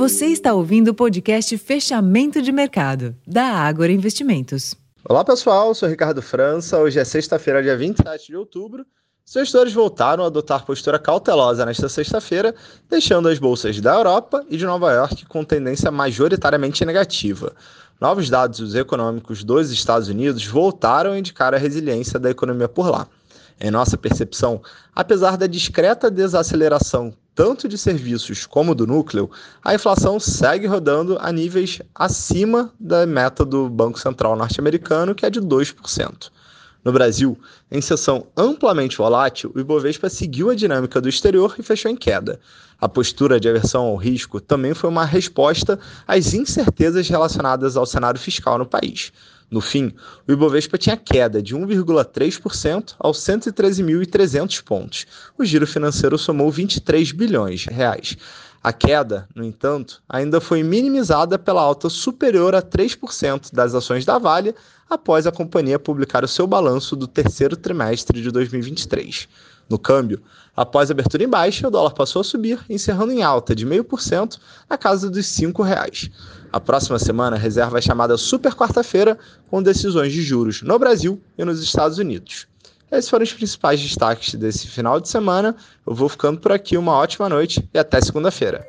Você está ouvindo o podcast Fechamento de Mercado, da Ágora Investimentos. Olá pessoal, sou Ricardo França. Hoje é sexta-feira, dia 27 de outubro. Os gestores voltaram a adotar postura cautelosa nesta sexta-feira, deixando as bolsas da Europa e de Nova York com tendência majoritariamente negativa. Novos dados econômicos dos Estados Unidos voltaram a indicar a resiliência da economia por lá. Em nossa percepção, apesar da discreta desaceleração tanto de serviços como do núcleo, a inflação segue rodando a níveis acima da meta do Banco Central norte-americano, que é de 2%. No Brasil, em sessão amplamente volátil, o Ibovespa seguiu a dinâmica do exterior e fechou em queda. A postura de aversão ao risco também foi uma resposta às incertezas relacionadas ao cenário fiscal no país. No fim, o Ibovespa tinha queda de 1,3% aos 113.300 pontos. O giro financeiro somou 23 bilhões de reais. A queda, no entanto, ainda foi minimizada pela alta superior a 3% das ações da Vale após a companhia publicar o seu balanço do terceiro trimestre de 2023. No câmbio, após a abertura em baixa, o dólar passou a subir, encerrando em alta de 0,5% na casa dos R$ 5,00. A próxima semana reserva a chamada Super Quarta-feira, com decisões de juros no Brasil e nos Estados Unidos. Esses foram os principais destaques desse final de semana. Eu vou ficando por aqui, uma ótima noite e até segunda-feira.